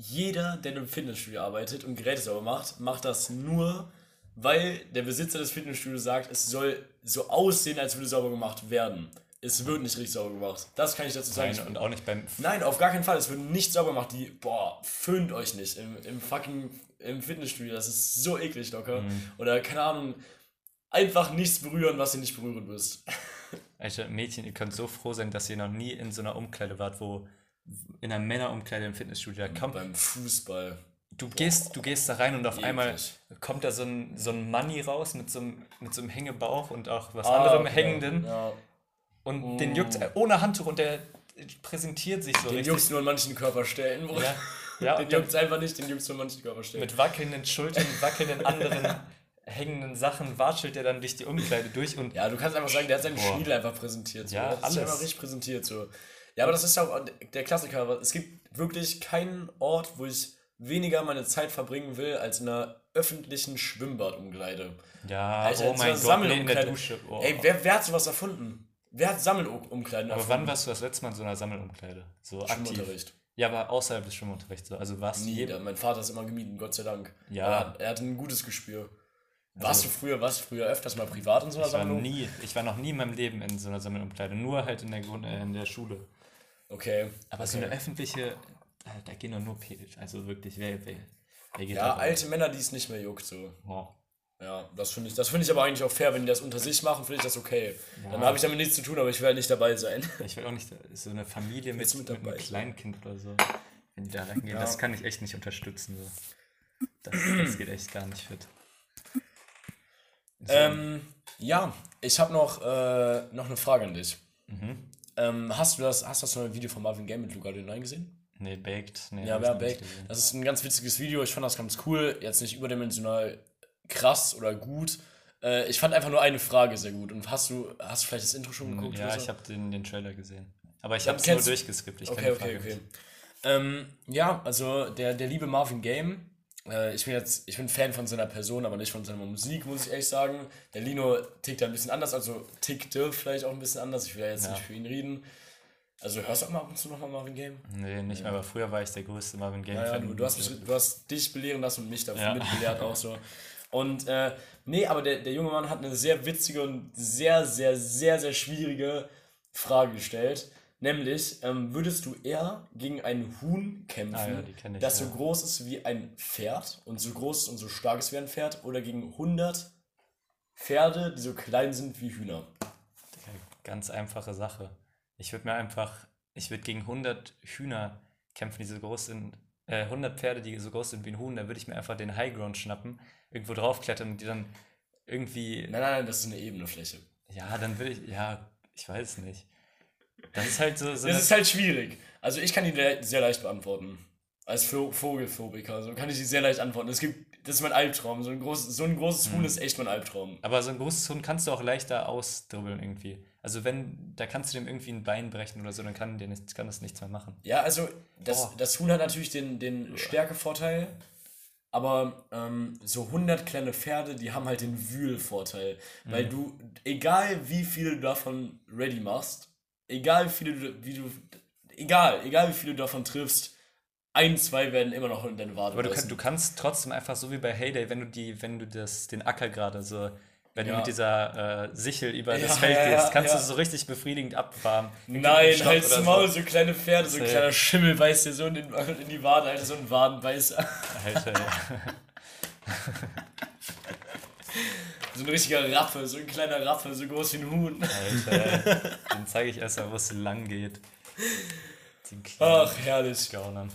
jeder, der in einem Fitnessstudio arbeitet und Geräte sauber macht, macht das nur, weil der Besitzer des Fitnessstudios sagt, es soll so aussehen, als würde sauber gemacht werden. Es wird nicht richtig sauber gemacht. Das kann ich dazu sagen. nein, und auch nicht beim. Nein, auf gar keinen Fall. Es wird nicht sauber gemacht. Die, boah, föhnt euch nicht im, im fucking im Fitnessstudio. Das ist so eklig locker. Oder keine Ahnung, einfach nichts berühren, was ihr nicht berühren müsst. [LAUGHS] Alter, Mädchen, ihr könnt so froh sein, dass ihr noch nie in so einer Umkleide wart, wo in einer Männerumkleide im Fitnessstudio da kommt. Beim Fußball. du gehst, du gehst da rein und auf Eklig. einmal kommt da so ein, so ein Money raus mit so einem, mit so einem Hängebauch und auch was Ah, anderem okay. hängenden. Ja. Und den juckt ohne Handtuch und der präsentiert sich so Den richtig. juckt's nur an manchen Körperstellen. Ja, ja Den juckt's einfach nicht, den juckt's nur an manchen Körperstellen. mit wackelnden Schultern, wackelnden anderen [LAUGHS] hängenden Sachen watschelt er dann durch die Umkleide durch und Ja, du kannst einfach sagen, der hat seinen Boah. Schniedel einfach präsentiert. So. Ja, das ist alles. einfach richtig präsentiert. So. Ja, aber das ist auch der Klassiker. aber Es gibt wirklich keinen Ort, wo ich weniger meine Zeit verbringen will, als in einer öffentlichen Schwimmbadumkleide. ja, Alter, oh mein einer Gott, nee, in der. Dusche. Oh. Ey, wer, wer hat sowas erfunden? Wer hat Sammelumkleiden aber erfunden? wann warst du das letzte Mal in so einer Sammelumkleide? So aktiv? Schwimmunterricht. Ja, aber außerhalb des Schwimmunterrichts. so. Also warst du Nie. Da, mein Vater ist immer gemieden, Gott sei Dank. Ja. Er hat, er hat ein gutes Gespür. Warst du früher, warst du früher öfters mal privat in so einer Ich war, Sammlung? nie, ich war noch nie in meinem Leben in so einer Sammelumkleide, nur halt in der, Grund, äh, in der Schule. Okay. Aber so eine öffentliche, da, da gehen doch nur Pädel. Also wirklich, wer, wer, wer geht Ja, alte Männer, die es nicht mehr juckt, so. Wow. Ja, das finde ich, das finde ich aber eigentlich auch fair, wenn die das unter sich machen, finde ich das okay. Dann habe ich damit nichts zu tun, aber ich werde nicht dabei sein. [LAUGHS] Ich will auch nicht so eine Familie mit, mit, mit einem? Kleinkind oder so, wenn die da reingehen. Ja. Das kann ich echt nicht unterstützen. So. Das, das geht echt gar nicht fit. So. Ähm, ja, ich habe noch, äh, noch eine Frage an dich. Mhm. Ähm, hast du das, hast du das neue Video von Marvin Gaye mit Luca Denay gesehen? nee, Baked. Nee, Ja, wer Baked. gesehen. Das ist ein ganz witziges Video. Ich fand das ganz cool. Jetzt nicht überdimensional krass oder gut. Äh, ich fand einfach nur eine Frage sehr gut. Und hast du, hast du vielleicht das Intro schon geguckt? Ja, ich habe den, den Trailer gesehen. Aber ich habe es nur durchgeskippt. Ich Okay, okay, Frage okay. Ähm, ja, also der, der liebe Marvin Game, äh, ich bin jetzt, ich bin Fan von seiner Person, aber nicht von seiner Musik, muss ich ehrlich sagen. Der Lino tickt da ein bisschen anders, also tickte vielleicht auch ein bisschen anders. Ich will ja jetzt Ja. nicht für ihn reden. Also hörst du auch mal ab und zu nochmal Marvin Game? Nee, nicht mehr, aber früher war ich der größte Marvin Game Ja, ja, du, du, hast mich, du hast dich belehren lassen und mich dafür Ja. mitbelehrt auch so. Und äh, nee, aber der, der junge Mann hat eine sehr witzige und sehr, sehr, sehr, sehr schwierige Frage gestellt. Nämlich, ähm, würdest du eher gegen ein Huhn kämpfen, Ah ja, ich, das ja. so groß ist wie ein Pferd und so groß und so stark ist wie ein Pferd, oder gegen 100 Pferde, die so klein sind wie Hühner? Ganz einfache Sache. Ich würde mir einfach, ich würde gegen 100 Hühner kämpfen, die so groß sind, äh, 100 Pferde, die so groß sind wie ein Huhn, da würde ich mir einfach den Highground schnappen, irgendwo draufklettern und die dann irgendwie, Nein, nein, nein, das ist eine ebene Fläche. ja, dann würde ich, ja, ich weiß nicht. Das ist halt so, so Das ist halt schwierig. Also ich kann die le- sehr leicht beantworten. Als Vo- Vogelphobiker, so kann ich die sehr leicht antworten. Es gibt, das ist mein Albtraum. So ein, groß, so ein großes Hm. Huhn ist echt mein Albtraum. aber so ein großes Huhn kannst du auch leichter ausdribbeln irgendwie. Also wenn, da kannst du dem irgendwie ein Bein brechen oder so, dann kann, der nicht, kann das nichts mehr machen. Ja, also das, das Huhn hat natürlich den, den Stärkevorteil, aber ähm, so 100 kleine Pferde, die haben halt den Wühlvorteil. Weil Mhm. du, egal wie viele du davon ready machst, egal wie viele du, wie du, egal, egal wie viele du davon triffst, ein, zwei werden immer noch in deine Wade Aber du, kann, du kannst trotzdem einfach so wie bei Heyday, wenn du die, wenn du das, den Acker gerade so, wenn du Ja. mit dieser äh, Sichel über Ja, das Feld ja, gehst, kannst du so richtig befriedigend abfarmen. Nein, halt's oder Maul, so. so kleine Pferde, so ein kleiner Schimmel beißt dir so in, den, in die Wade, Alter, so ein Wadenbeißer. Alter, ja. [LAUGHS] [LAUGHS] So ein richtiger Raffe, so ein kleiner Raffe, so groß wie ein Huhn. Alter, [LAUGHS] dann zeige ich erst mal, wo es lang geht. Ach, herrlich. Gaunern.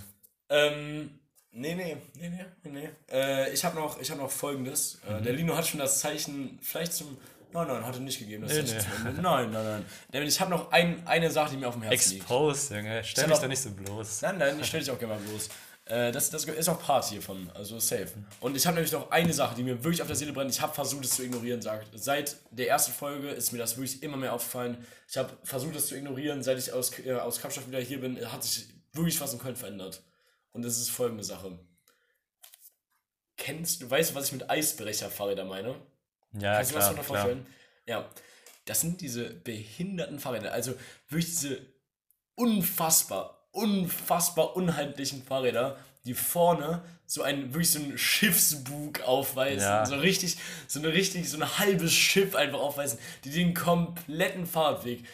Ähm, nee, nee, nee, nee, nee. Äh, ich habe noch, ich hab noch folgendes. Äh, der Lino hat schon das Zeichen vielleicht zum... Nein, nein, hat er nicht gegeben. Das Nee, nee. Nein, nein, nein. Denn ich habe noch ein, eine Sache, die mir auf dem Herzen liegt. Exposed, Junge. Stell mich doch- nicht so bloß. Nein, nein, ich stelle dich auch gerne mal bloß. Äh, das, das ist auch Part hiervon, also safe. Und ich habe nämlich noch eine Sache, die mir wirklich auf der Seele brennt. Ich habe versucht, es zu ignorieren. Sagt. Seit der ersten Folge ist mir das wirklich immer mehr aufgefallen. Ich habe versucht, es zu ignorieren. Seit ich aus, äh, aus Kapstadt wieder hier bin, hat sich wirklich was in Köln verändert. Und das ist folgende Sache. Kennst du, weißt du, was ich mit Eisbrecherfahrrädern meine? Ja, Kannst du dir was klar, darunter klar. vorstellen? Ja. Das sind diese behinderten Fahrräder. Also wirklich diese unfassbar, unfassbar unheimlichen Fahrräder, die vorne so einen, wirklich so einen Schiffsbug aufweisen. Ja. So richtig, so eine richtig, so ein halbes Schiff einfach aufweisen, die den kompletten Fahrradweg,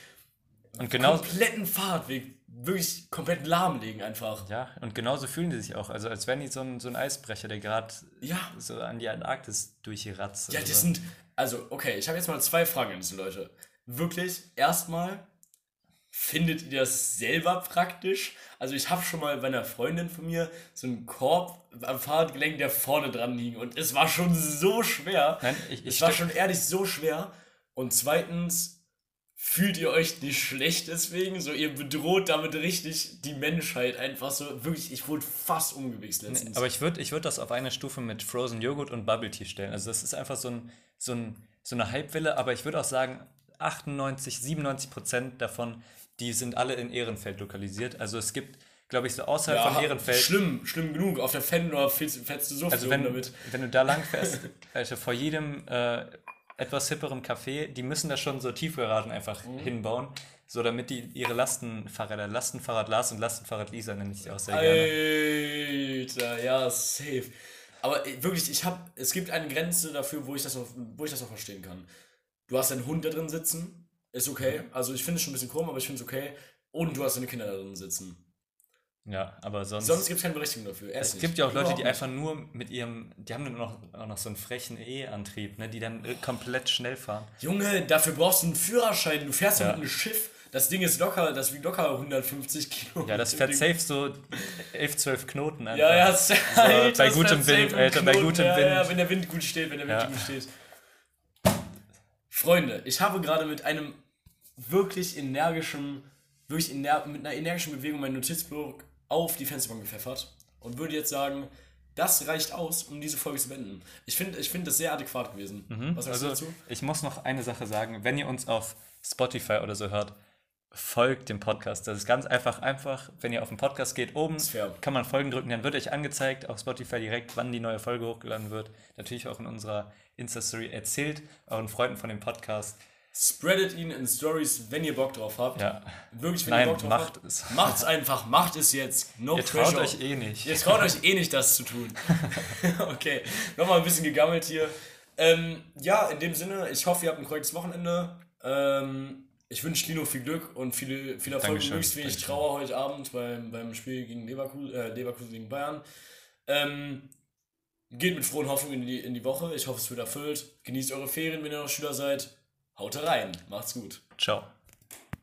Und genau, kompletten Fahrradweg wirklich komplett lahmlegen einfach. ja, und genauso fühlen die sich auch. Also als wären die so ein, so ein Eisbrecher, der gerade Ja. so an die Antarktis durchratzt. Ja, die so. sind. Also, okay, ich habe jetzt mal zwei Fragen an diese Leute. Wirklich, erstmal, Findet ihr das selber praktisch? Also ich habe schon mal bei einer Freundin von mir so einen Korb am Fahrradgelenk, der vorne dran hing. Und es war schon so schwer. Nein, ich- ich es war schon ehrlich so schwer. Und zweitens, fühlt ihr euch nicht schlecht deswegen? So, ihr bedroht damit richtig die Menschheit einfach so. Wirklich, ich wurde fast umgewichst letztens. Aber ich würde ich würd das auf eine Stufe mit Frozen Joghurt und Bubble Tea stellen. Also das ist einfach so, ein, so, ein, so eine Hypewelle, aber ich würde auch sagen, 98, 97 Prozent davon, die sind alle in Ehrenfeld lokalisiert. Also es gibt, glaube ich, so außerhalb ja, von Ehrenfeld. Schlimm, schlimm genug. Auf der Fendor fällst, fällst du so Also viel wenn, damit. wenn du da lang fährst, [LAUGHS] also vor jedem äh, etwas hipperen Café, die müssen da schon so Tiefgaragen einfach Mhm. hinbauen, so damit die ihre Lastenfahrräder, Lastenfahrrad Lars und Lastenfahrrad Lisa nenne ich die auch sehr gerne. Alter, ja, safe. Aber äh, wirklich, ich habe, es gibt eine Grenze dafür, wo ich das noch, wo ich das noch verstehen kann. Du hast einen Hund da drin sitzen, ist okay. Also ich finde es schon ein bisschen komisch, aber ich finde es okay. Und du hast deine Kinder da drin sitzen. Ja, aber sonst. Sonst gibt es keine Berechtigung dafür. Erst es nicht. gibt ja auch Leute, die einfach nur mit ihrem, die haben dann noch, auch noch so einen frechen E-Antrieb, ne, die dann äh, komplett schnell fahren. Junge, dafür brauchst du einen Führerschein. Du fährst ja mit einem Schiff. Das Ding ist locker, das wiegt locker 150 Kilo. Ja, das [LAUGHS] fährt safe so 11, 12 Knoten einfach. Ja, ja, Alter, [LAUGHS] bei das gutem Wind, safe Alter, bei Knoten. gutem ja, Wind. Ja, wenn der Wind gut steht, wenn der Wind Ja. gut steht. Freunde, ich habe gerade mit einem wirklich energischen, wirklich ener mit einer energischen Bewegung meinen Notizblock auf die Fensterbank gepfeffert und würde jetzt sagen, das reicht aus, um diese Folge zu beenden. Ich finde ich find das sehr adäquat gewesen. Was sagst Also, du dazu? ich muss noch eine Sache sagen. Wenn ihr uns auf Spotify oder so hört, folgt dem Podcast. Das ist ganz einfach. Einfach, wenn ihr auf den Podcast geht, oben kann man Folgen drücken. Dann wird euch angezeigt auf Spotify direkt, wann die neue Folge hochgeladen wird. Natürlich auch in unserer Insta-Story. Erzählt euren Freunden von dem Podcast. Spreadet ihn in Stories, wenn ihr Bock drauf habt. Ja. Wirklich, wenn Nein, ihr Bock drauf macht habt. es. Macht's einfach, macht es jetzt. No Ihr traut pressure. euch eh nicht. Ihr traut euch eh nicht, das zu tun. [LAUGHS] okay, nochmal ein bisschen gegammelt hier. Ähm, ja, in dem Sinne, ich hoffe, ihr habt ein korrektes Wochenende. Ähm, ich wünsche Lino viel Glück und viele, viel Erfolg Dankeschön, möglichst wenig Dankeschön. Trauer heute Abend beim, beim Spiel gegen Leverkusen, äh, Leverkusen gegen Bayern. Ähm, geht mit frohen Hoffnungen in die, in die Woche. Ich hoffe, es wird erfüllt. Genießt eure Ferien, wenn ihr noch Schüler seid. Haut rein. Macht's gut. Ciao.